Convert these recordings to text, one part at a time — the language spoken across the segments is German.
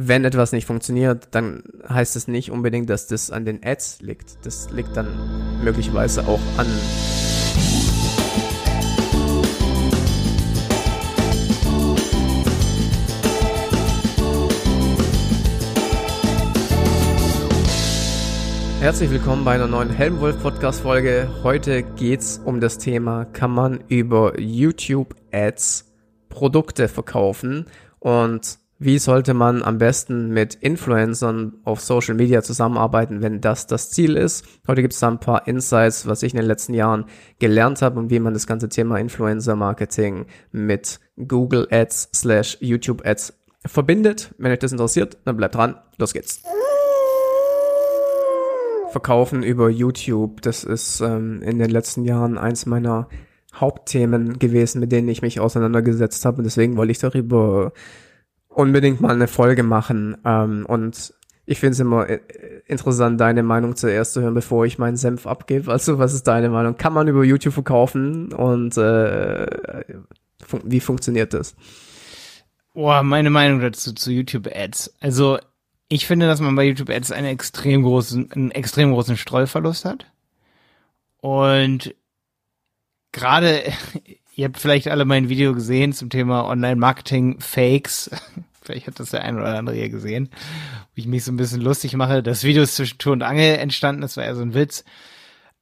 wenn etwas nicht funktioniert, dann heißt es nicht unbedingt, dass das an den Ads liegt. Das liegt dann möglicherweise auch an Herzlich willkommen bei einer neuen Helmwolf Podcast Folge. Heute geht's um das Thema, kann man über YouTube Ads Produkte verkaufen und wie sollte man am besten mit Influencern auf Social Media zusammenarbeiten, wenn das das Ziel ist. Heute gibt es da ein paar Insights, was ich in den letzten Jahren gelernt habe und wie man das ganze Thema Influencer Marketing mit Google Ads slash YouTube Ads verbindet. Wenn euch das interessiert, dann bleibt dran. Los geht's. Verkaufen über YouTube, das ist ähm, in den letzten Jahren eins meiner Hauptthemen gewesen, mit denen ich mich auseinandergesetzt habe. Und deswegen wollte ich darüber unbedingt mal eine Folge machen. Ähm, und ich finde es immer äh, interessant, deine Meinung zuerst zu hören, bevor ich meinen Senf abgebe. Also, was ist deine Meinung? Kann man über YouTube verkaufen und äh, fun wie funktioniert das? Boah, meine Meinung dazu zu YouTube Ads. Also, ich finde, dass man bei YouTube Ads einen extrem großen, einen extrem großen Streuverlust hat. Und gerade, ihr habt vielleicht alle mein Video gesehen zum Thema Online-Marketing-Fakes. Vielleicht hat das der ein oder andere hier gesehen, wo ich mich so ein bisschen lustig mache. Das Video ist zwischen Tour und Angel entstanden, das war eher so ein Witz.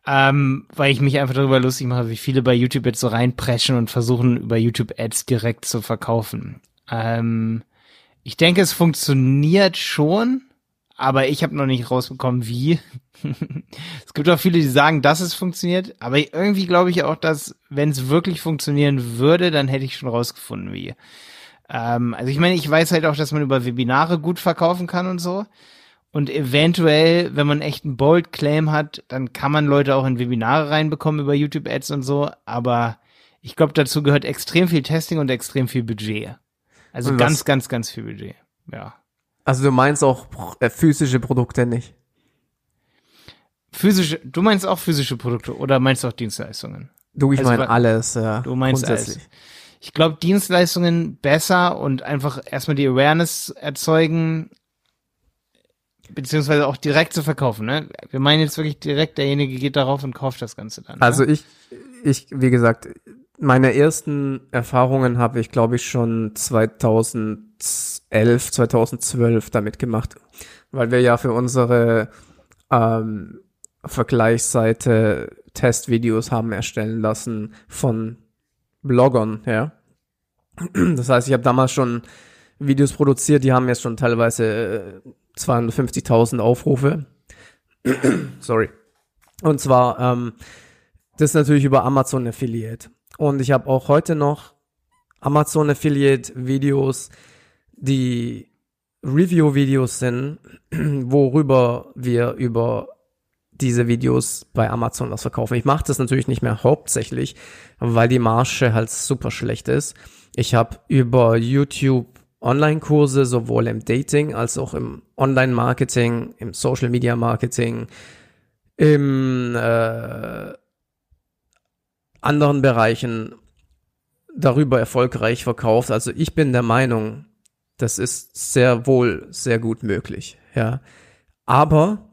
Ähm, weil ich mich einfach darüber lustig mache, wie viele bei YouTube jetzt so reinpreschen und versuchen, über YouTube Ads direkt zu verkaufen. Ähm, ich denke, es funktioniert schon, aber ich habe noch nicht rausbekommen, wie. es gibt auch viele, die sagen, dass es funktioniert, aber irgendwie glaube ich auch, dass wenn es wirklich funktionieren würde, dann hätte ich schon rausgefunden, wie. Ähm, also ich meine, ich weiß halt auch, dass man über Webinare gut verkaufen kann und so. Und eventuell, wenn man echt einen Bold Claim hat, dann kann man Leute auch in Webinare reinbekommen über YouTube Ads und so. Aber ich glaube, dazu gehört extrem viel Testing und extrem viel Budget. Also und ganz, ganz, ganz viel Budget. Ja. Also du meinst auch äh, physische Produkte nicht? Physische, du meinst auch physische Produkte oder meinst auch Dienstleistungen? Du, ich also, meine alles, ja. Du meinst alles. Ich glaube, Dienstleistungen besser und einfach erstmal die Awareness erzeugen, beziehungsweise auch direkt zu verkaufen. Ne? Wir meinen jetzt wirklich direkt, derjenige geht darauf und kauft das Ganze dann. Also ne? ich, ich, wie gesagt, meine ersten Erfahrungen habe ich, glaube ich, schon 2011, 2012 damit gemacht, weil wir ja für unsere ähm, Vergleichsseite Testvideos haben erstellen lassen von Bloggern, ja. Das heißt, ich habe damals schon Videos produziert, die haben jetzt schon teilweise 250.000 äh, Aufrufe. Sorry. Und zwar, ähm, das ist natürlich über Amazon Affiliate. Und ich habe auch heute noch Amazon Affiliate Videos, die Review-Videos sind, worüber wir über diese Videos bei Amazon was verkaufen. Ich mache das natürlich nicht mehr hauptsächlich, weil die Marge halt super schlecht ist. Ich habe über YouTube Online-Kurse sowohl im Dating als auch im Online-Marketing, im Social-Media-Marketing, im äh, anderen Bereichen darüber erfolgreich verkauft. Also ich bin der Meinung, das ist sehr wohl sehr gut möglich, ja. Aber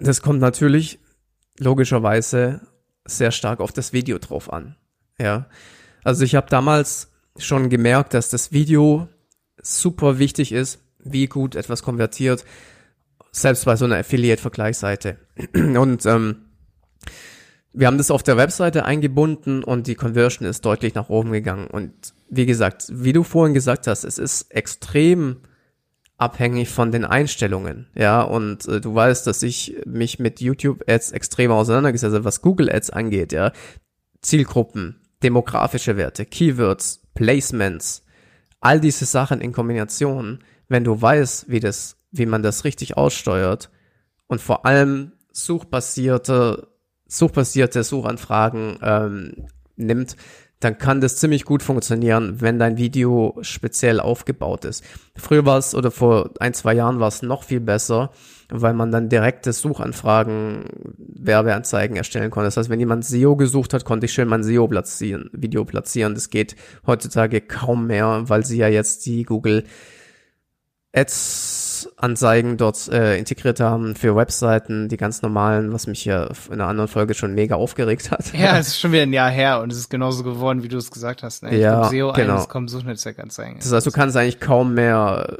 das kommt natürlich logischerweise sehr stark auf das Video drauf an, ja. Also ich habe damals schon gemerkt, dass das Video super wichtig ist, wie gut etwas konvertiert, selbst bei so einer Affiliate-Vergleichsseite. Und ähm, wir haben das auf der Webseite eingebunden und die Conversion ist deutlich nach oben gegangen. Und wie gesagt, wie du vorhin gesagt hast, es ist extrem abhängig von den Einstellungen. Ja, und äh, du weißt, dass ich mich mit YouTube Ads extrem auseinandergesetzt habe, was Google Ads angeht, ja. Zielgruppen, demografische Werte, Keywords, Placements, all diese Sachen in Kombination, wenn du weißt, wie das, wie man das richtig aussteuert und vor allem suchbasierte suchbasierte Suchanfragen ähm, nimmt, dann kann das ziemlich gut funktionieren, wenn dein Video speziell aufgebaut ist. Früher war es oder vor ein, zwei Jahren war es noch viel besser, weil man dann direkte Suchanfragen, Werbeanzeigen erstellen konnte. Das heißt, wenn jemand SEO gesucht hat, konnte ich schön mein SEO platzieren, Video platzieren. Das geht heutzutage kaum mehr, weil sie ja jetzt die Google Ads-Anzeigen dort äh, integriert haben für Webseiten, die ganz normalen, was mich ja in einer anderen Folge schon mega aufgeregt hat. Ja, es ist schon wieder ein Jahr her und es ist genauso geworden, wie du es gesagt hast. Ne? Ja, glaub, SEO genau. eines kommt Suchnetzwerkanzeigen. Das heißt, du kannst eigentlich kaum mehr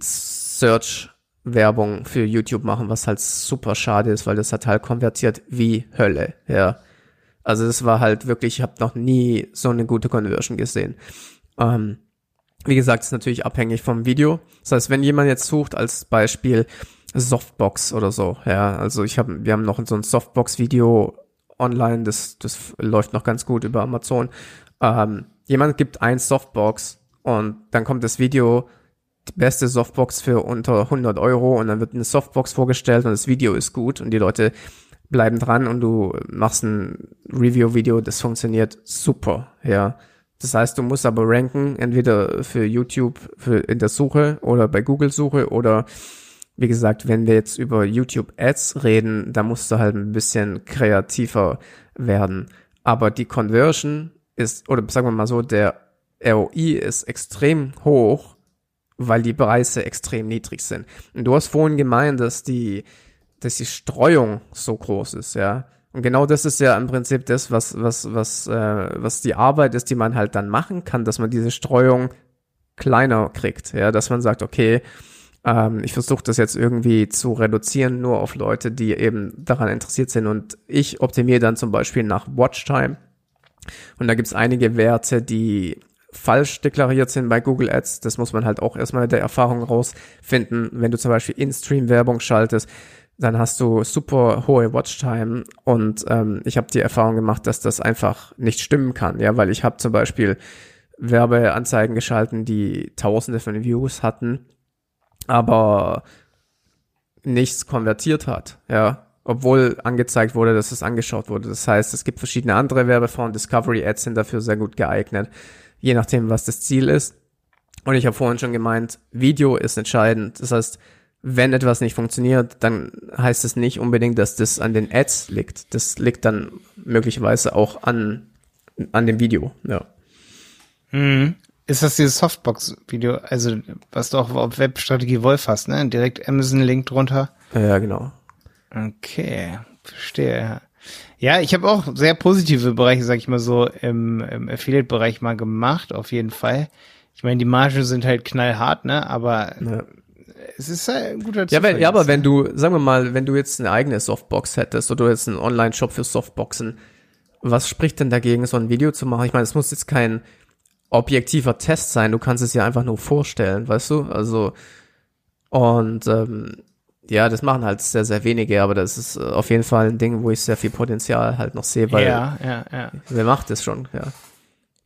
Search-Werbung für YouTube machen, was halt super schade ist, weil das hat halt konvertiert wie Hölle, ja. Also das war halt wirklich, ich habe noch nie so eine gute Conversion gesehen. Ähm, wie gesagt, ist natürlich abhängig vom Video. Das heißt, wenn jemand jetzt sucht als Beispiel Softbox oder so, ja, also ich habe, wir haben noch so ein Softbox-Video online, das, das läuft noch ganz gut über Amazon. Ähm, jemand gibt ein Softbox und dann kommt das Video, die beste Softbox für unter 100 Euro und dann wird eine Softbox vorgestellt und das Video ist gut und die Leute bleiben dran und du machst ein Review-Video, das funktioniert super, ja. Das heißt, du musst aber ranken, entweder für YouTube für in der Suche oder bei Google-Suche oder wie gesagt, wenn wir jetzt über YouTube Ads reden, da musst du halt ein bisschen kreativer werden. Aber die Conversion ist, oder sagen wir mal so, der ROI ist extrem hoch, weil die Preise extrem niedrig sind. Und du hast vorhin gemeint, dass die, dass die Streuung so groß ist, ja. Und genau das ist ja im Prinzip das, was, was, was, äh, was die Arbeit ist, die man halt dann machen kann, dass man diese Streuung kleiner kriegt, ja, dass man sagt, okay, ähm, ich versuche das jetzt irgendwie zu reduzieren, nur auf Leute, die eben daran interessiert sind. Und ich optimiere dann zum Beispiel nach Watchtime. Und da gibt's einige Werte, die falsch deklariert sind bei Google Ads. Das muss man halt auch erstmal mit der Erfahrung rausfinden. Wenn du zum Beispiel In-Stream-Werbung schaltest, dann hast du super hohe Watchtime und ähm, ich habe die Erfahrung gemacht, dass das einfach nicht stimmen kann, ja, weil ich habe zum Beispiel Werbeanzeigen geschalten, die Tausende von Views hatten, aber nichts konvertiert hat, ja, obwohl angezeigt wurde, dass es angeschaut wurde. Das heißt, es gibt verschiedene andere Werbeformen, Discovery Ads sind dafür sehr gut geeignet, je nachdem, was das Ziel ist. Und ich habe vorhin schon gemeint, Video ist entscheidend. Das heißt, wenn etwas nicht funktioniert, dann heißt es nicht unbedingt, dass das an den Ads liegt. Das liegt dann möglicherweise auch an, an dem Video, ja. Mhm. Ist das dieses Softbox-Video, also was du auch auf Webstrategie Wolf hast, ne? Direkt Amazon-Link drunter. Ja, genau. Okay, verstehe. ja. Ja, ich habe auch sehr positive Bereiche, sag ich mal so, im, im Affiliate-Bereich mal gemacht, auf jeden Fall. Ich meine, die Margen sind halt knallhart, ne? Aber Ja. Es ist ein guter Ja, wenn, Zufall ja, aber wenn du, sagen wir mal, wenn du jetzt eine eigene Softbox hättest oder jetzt einen Online-Shop für Softboxen, was spricht denn dagegen, so ein Video zu machen? Ich meine, es muss jetzt kein objektiver Test sein, du kannst es ja einfach nur vorstellen, weißt du? Also, und ähm, ja, das machen halt sehr, sehr wenige, aber das ist äh, auf jeden Fall ein Ding, wo ich sehr viel Potenzial halt noch sehe, weil Ja, ja, ja. wer macht das schon, ja.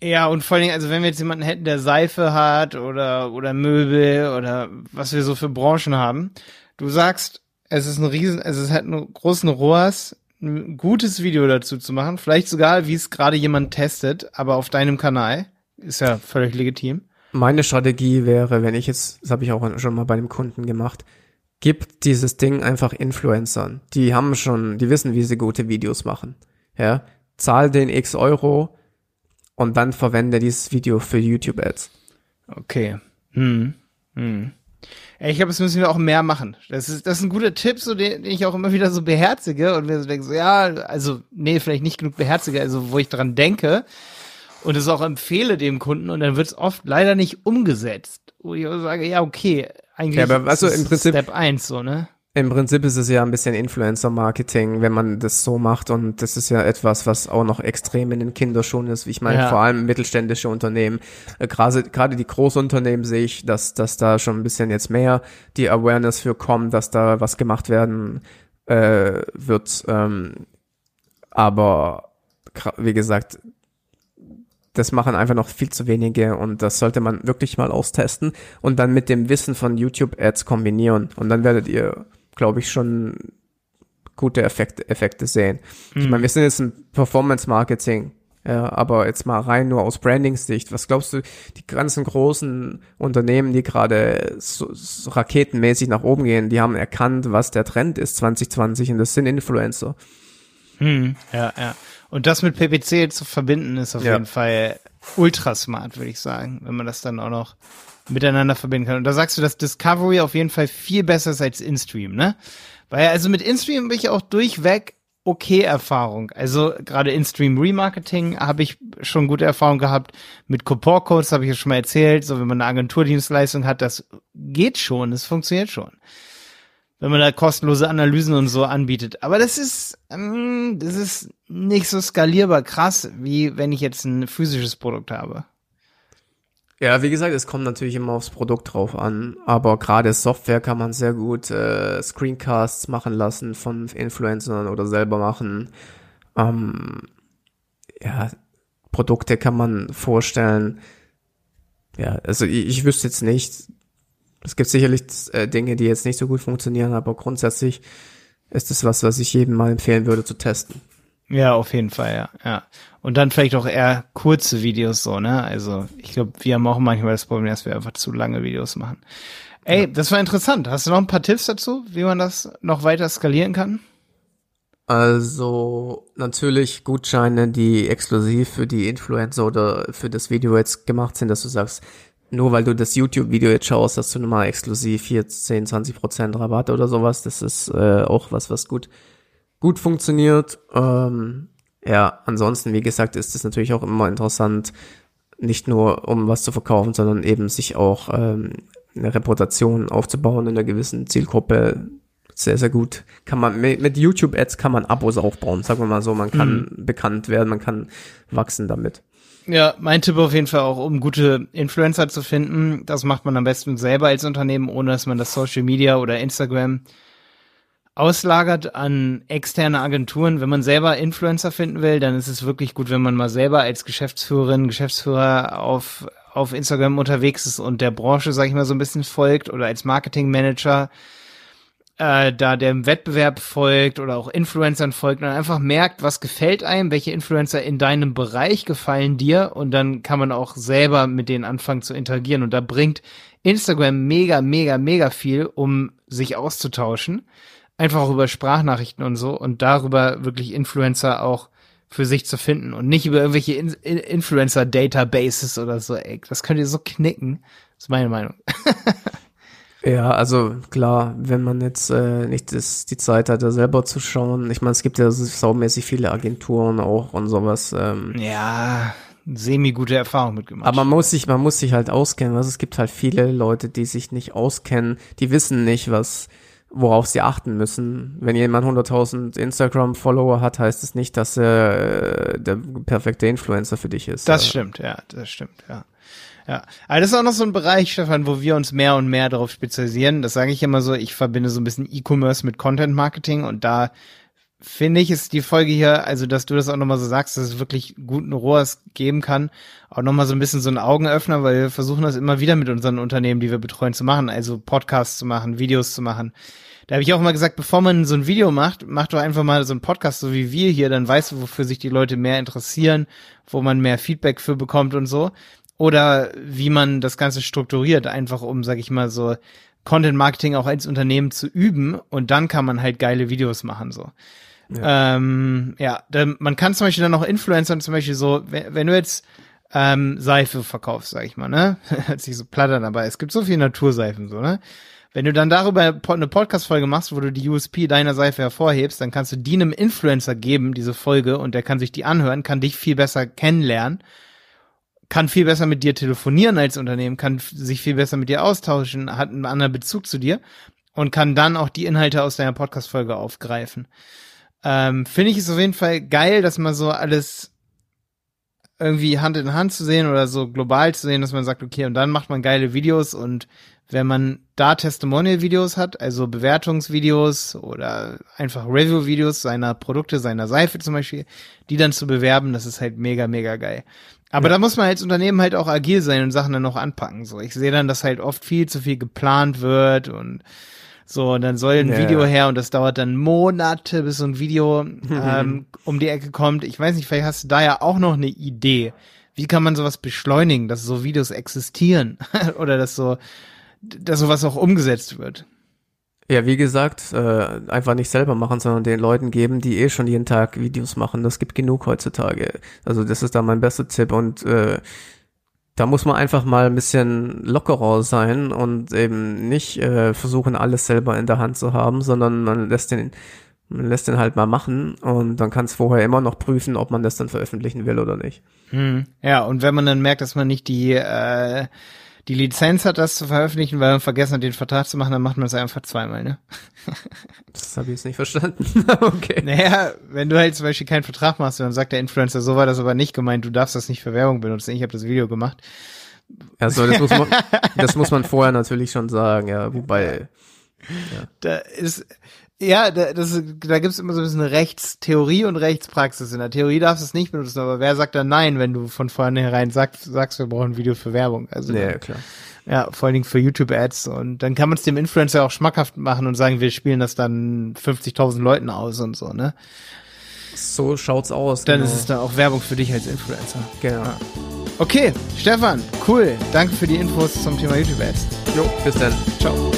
Ja, und vor allen Dingen, also wenn wir jetzt jemanden hätten, der Seife hat oder, oder Möbel oder was wir so für Branchen haben, du sagst, es ist ein riesen, also es hat einen großen ROAS, ein gutes Video dazu zu machen, vielleicht sogar, wie es gerade jemand testet, aber auf deinem Kanal, ist ja völlig legitim. Meine Strategie wäre, wenn ich jetzt, das habe ich auch schon mal bei einem Kunden gemacht, gib dieses Ding einfach Influencern. Die haben schon, die wissen, wie sie gute Videos machen. Ja, zahl den x Euro und dann verwende dieses Video für YouTube Ads. Okay. Hm. Hm. Ich glaube, das müssen wir auch mehr machen. Das ist, das ist ein guter Tipp, so den, den ich auch immer wieder so beherzige und mir so denke, so, ja, also, nee, vielleicht nicht genug beherzige, also wo ich dran denke und es auch empfehle dem Kunden und dann wird es oft leider nicht umgesetzt. Wo ich sage, ja, okay, eigentlich Ja, aber also ist im Prinzip- Step 1 so, ne? Im Prinzip ist es ja ein bisschen Influencer-Marketing, wenn man das so macht und das ist ja etwas, was auch noch extrem in den Kinderschuhen ist. Ich meine, Ja. vor allem mittelständische Unternehmen, äh, gerade gerade die Großunternehmen sehe ich, dass dass da schon ein bisschen jetzt mehr die Awareness für kommt, dass da was gemacht werden äh, wird. Ähm, aber wie gesagt, das machen einfach noch viel zu wenige und das sollte man wirklich mal austesten und dann mit dem Wissen von YouTube Ads kombinieren und dann werdet ihr, glaube ich, schon gute Effekte, Effekte sehen. Ich meine, wir sind jetzt ein Performance Marketing, ja, aber jetzt mal rein nur aus Branding-Sicht. Was glaubst du, die ganzen großen Unternehmen, die gerade so, so raketenmäßig nach oben gehen, die haben erkannt, was der Trend ist 2020 und das sind Influencer. Hm, ja, ja. Und das mit PPC zu verbinden, ist auf Ja. jeden Fall ultra smart, würde ich sagen, wenn man das dann auch noch miteinander verbinden kann. Und da sagst du, dass Discovery auf jeden Fall viel besser ist als InStream, ne? Weil also mit InStream bin ich auch durchweg okay Erfahrung. Also gerade InStream Remarketing habe ich schon gute Erfahrung gehabt. Mit Copor Codes habe ich ja schon mal erzählt. So, wenn man eine Agenturdienstleistung hat, das geht schon, das funktioniert schon. Wenn man da kostenlose Analysen und so anbietet. Aber das ist, ähm, das ist nicht so skalierbar krass, wie wenn ich jetzt ein physisches Produkt habe. Ja, wie gesagt, es kommt natürlich immer aufs Produkt drauf an, aber gerade Software kann man sehr gut äh, Screencasts machen lassen von Influencern oder selber machen. Ähm, ja, Produkte kann man vorstellen. Ja, also ich, ich wüsste jetzt nicht. Es gibt sicherlich äh, Dinge, die jetzt nicht so gut funktionieren, aber grundsätzlich ist es was, was ich jedem mal empfehlen würde zu testen. Ja, auf jeden Fall, ja, ja. Und dann vielleicht auch eher kurze Videos so, ne? Also ich glaube, wir haben auch manchmal das Problem, dass wir einfach zu lange Videos machen. Ey, ja. das war interessant. Hast du noch ein paar Tipps dazu, wie man das noch weiter skalieren kann? Also natürlich Gutscheine, die exklusiv für die Influencer oder für das Video jetzt gemacht sind, dass du sagst, nur weil du das YouTube-Video jetzt schaust, hast du nochmal exklusiv hier 10, 20 Prozent Rabatt oder sowas. Das ist äh, auch was, was gut gut funktioniert. Ähm, ja, ansonsten, wie gesagt, ist es natürlich auch immer interessant, nicht nur um was zu verkaufen, sondern eben sich auch ähm, eine Reputation aufzubauen in einer gewissen Zielgruppe. Sehr, sehr gut. Kann man mit YouTube-Ads kann man Abos aufbauen, sagen wir mal so. Man kann mhm. bekannt werden, man kann wachsen damit. Ja, mein Tipp auf jeden Fall auch, um gute Influencer zu finden. Das macht man am besten selber als Unternehmen, ohne dass man das Social Media oder Instagram auslagert an externe Agenturen. Wenn man selber Influencer finden will, dann ist es wirklich gut, wenn man mal selber als Geschäftsführerin, Geschäftsführer auf, auf Instagram unterwegs ist und der Branche, sag ich mal, so ein bisschen folgt oder als Marketingmanager äh, da dem Wettbewerb folgt oder auch Influencern folgt und einfach merkt, was gefällt einem, welche Influencer in deinem Bereich gefallen dir und dann kann man auch selber mit denen anfangen zu interagieren und da bringt Instagram mega, mega, mega viel, um sich auszutauschen einfach auch über Sprachnachrichten und so und darüber wirklich Influencer auch für sich zu finden und nicht über irgendwelche In In Influencer-Databases oder so. Ey, das könnt ihr so knicken. Das ist meine Meinung. ja, also klar, wenn man jetzt äh, nicht das, die Zeit hat, da selber zu schauen. Ich meine, es gibt ja saumäßig viele Agenturen auch und sowas. Ähm. Ja, semi-gute Erfahrung mitgemacht. Aber man muss sich, man muss sich halt auskennen. Also es gibt halt viele Leute, die sich nicht auskennen, die wissen nicht, was worauf sie achten müssen. Wenn jemand 100.000 Instagram-Follower hat, heißt es nicht, dass er äh, der perfekte Influencer für dich ist. Das stimmt, ja, das stimmt, ja. Ja, aber das ist auch noch so ein Bereich, Stefan, wo wir uns mehr und mehr darauf spezialisieren. Das sage ich immer so, ich verbinde so ein bisschen E-Commerce mit Content Marketing und da finde ich, ist die Folge hier, also dass du das auch nochmal so sagst, dass es wirklich guten ROAS geben kann, auch nochmal so ein bisschen so ein Augenöffner, weil wir versuchen das immer wieder mit unseren Unternehmen, die wir betreuen, zu machen, also Podcasts zu machen, Videos zu machen. Da habe ich auch immer gesagt, bevor man so ein Video macht, mach doch einfach mal so ein Podcast, so wie wir hier, dann weißt du, wofür sich die Leute mehr interessieren, wo man mehr Feedback für bekommt und so. Oder wie man das Ganze strukturiert, einfach um, sag ich mal, so Content Marketing auch als Unternehmen zu üben und dann kann man halt geile Videos machen, so. Ja, ähm, ja dann, man kann zum Beispiel dann auch Influencern zum Beispiel so, wenn, wenn du jetzt ähm, Seife verkaufst, sag ich mal, ne? Hört sich so plattern, aber es gibt so viele Naturseifen, so, ne? Wenn du dann darüber eine Podcast-Folge machst, wo du die USP deiner Seife hervorhebst, dann kannst du die einem Influencer geben, diese Folge, und der kann sich die anhören, kann dich viel besser kennenlernen, kann viel besser mit dir telefonieren als Unternehmen, kann sich viel besser mit dir austauschen, hat einen anderen Bezug zu dir und kann dann auch die Inhalte aus deiner Podcast-Folge aufgreifen. Ähm, Finde ich es auf jeden Fall geil, dass man so alles irgendwie Hand in Hand zu sehen oder so global zu sehen, dass man sagt, okay, und dann macht man geile Videos und wenn man da Testimonial-Videos hat, also Bewertungsvideos oder einfach Review-Videos seiner Produkte, seiner Seife zum Beispiel, die dann zu bewerben, das ist halt mega, mega geil. Aber ja. da muss man als Unternehmen halt auch agil sein und Sachen dann noch anpacken. So, ich sehe dann, dass halt oft viel zu viel geplant wird und so, und dann soll ein ja. Video her und das dauert dann Monate, bis so ein Video ähm, um die Ecke kommt. Ich weiß nicht, vielleicht hast du da ja auch noch eine Idee. Wie kann man sowas beschleunigen, dass so Videos existieren oder dass so, dass sowas auch umgesetzt wird? Ja, wie gesagt, äh, einfach nicht selber machen, sondern den Leuten geben, die eh schon jeden Tag Videos machen. Das gibt genug heutzutage. Also das ist da mein bester Tipp und äh, da muss man einfach mal ein bisschen lockerer sein und eben nicht äh, versuchen, alles selber in der Hand zu haben, sondern man lässt den, man lässt den halt mal machen und dann kann es vorher immer noch prüfen, ob man das dann veröffentlichen will oder nicht. Hm. Ja, und wenn man dann merkt, dass man nicht die, äh, die Lizenz hat, das zu veröffentlichen, weil man vergessen hat, den Vertrag zu machen, dann macht man es einfach zweimal, ne? Das habe ich jetzt nicht verstanden. okay. Naja, wenn du halt zum Beispiel keinen Vertrag machst, dann sagt der Influencer, so war das aber nicht gemeint, du darfst das nicht für Werbung benutzen, ich habe das Video gemacht. Also das muss man, das muss man vorher natürlich schon sagen, ja, wobei. Ja. Da ist, ja, da, das, da gibt's immer so ein bisschen Rechtstheorie und Rechtspraxis. In der Theorie darfst du es nicht benutzen, aber wer sagt dann nein, wenn du von vornherein sagst, sagst wir brauchen ein Video für Werbung? Also, ja, klar. Ja, vor allen Dingen für YouTube-Ads. Und dann kann man es dem Influencer auch schmackhaft machen und sagen, wir spielen das dann 50.000 Leuten aus und so, ne? So schaut's aus. Dann genau. ist es dann auch Werbung für dich als Influencer. Genau. Ja. Okay, Stefan, cool. Danke für die Infos zum Thema YouTube-Ads. Jo, bis dann. Ciao.